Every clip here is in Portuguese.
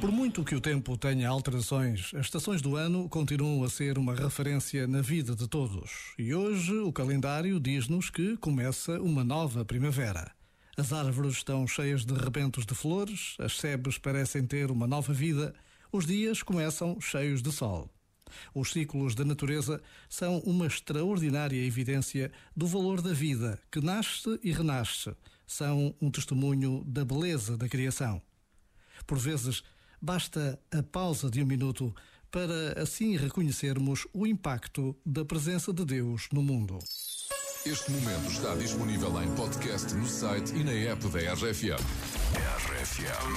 Por muito que o tempo tenha alterações, as estações do ano continuam a ser uma referência na vida de todos. E hoje o calendário diz-nos que começa uma nova primavera. As árvores estão cheias de rebentos de flores, as sebes parecem ter uma nova vida, os dias começam cheios de sol. Os ciclos da natureza são uma extraordinária evidência do valor da vida que nasce e renasce. São um testemunho da beleza da criação. Por vezes, basta a pausa de um minuto para assim reconhecermos o impacto da presença de Deus no mundo. Este momento está disponível em podcast no site e na app da RFM. RFM.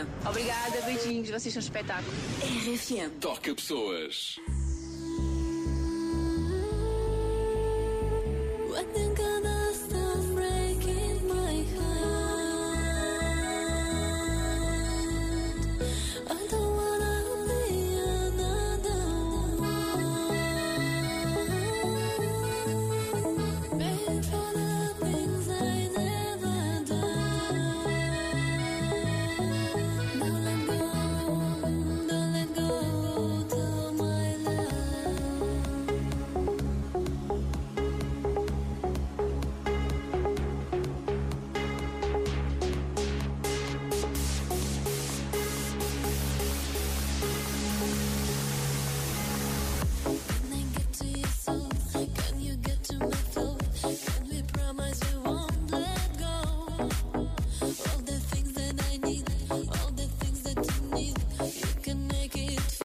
RFM. Obrigada, beijinhos, vocês são um espetáculo. RFM. Toca pessoas.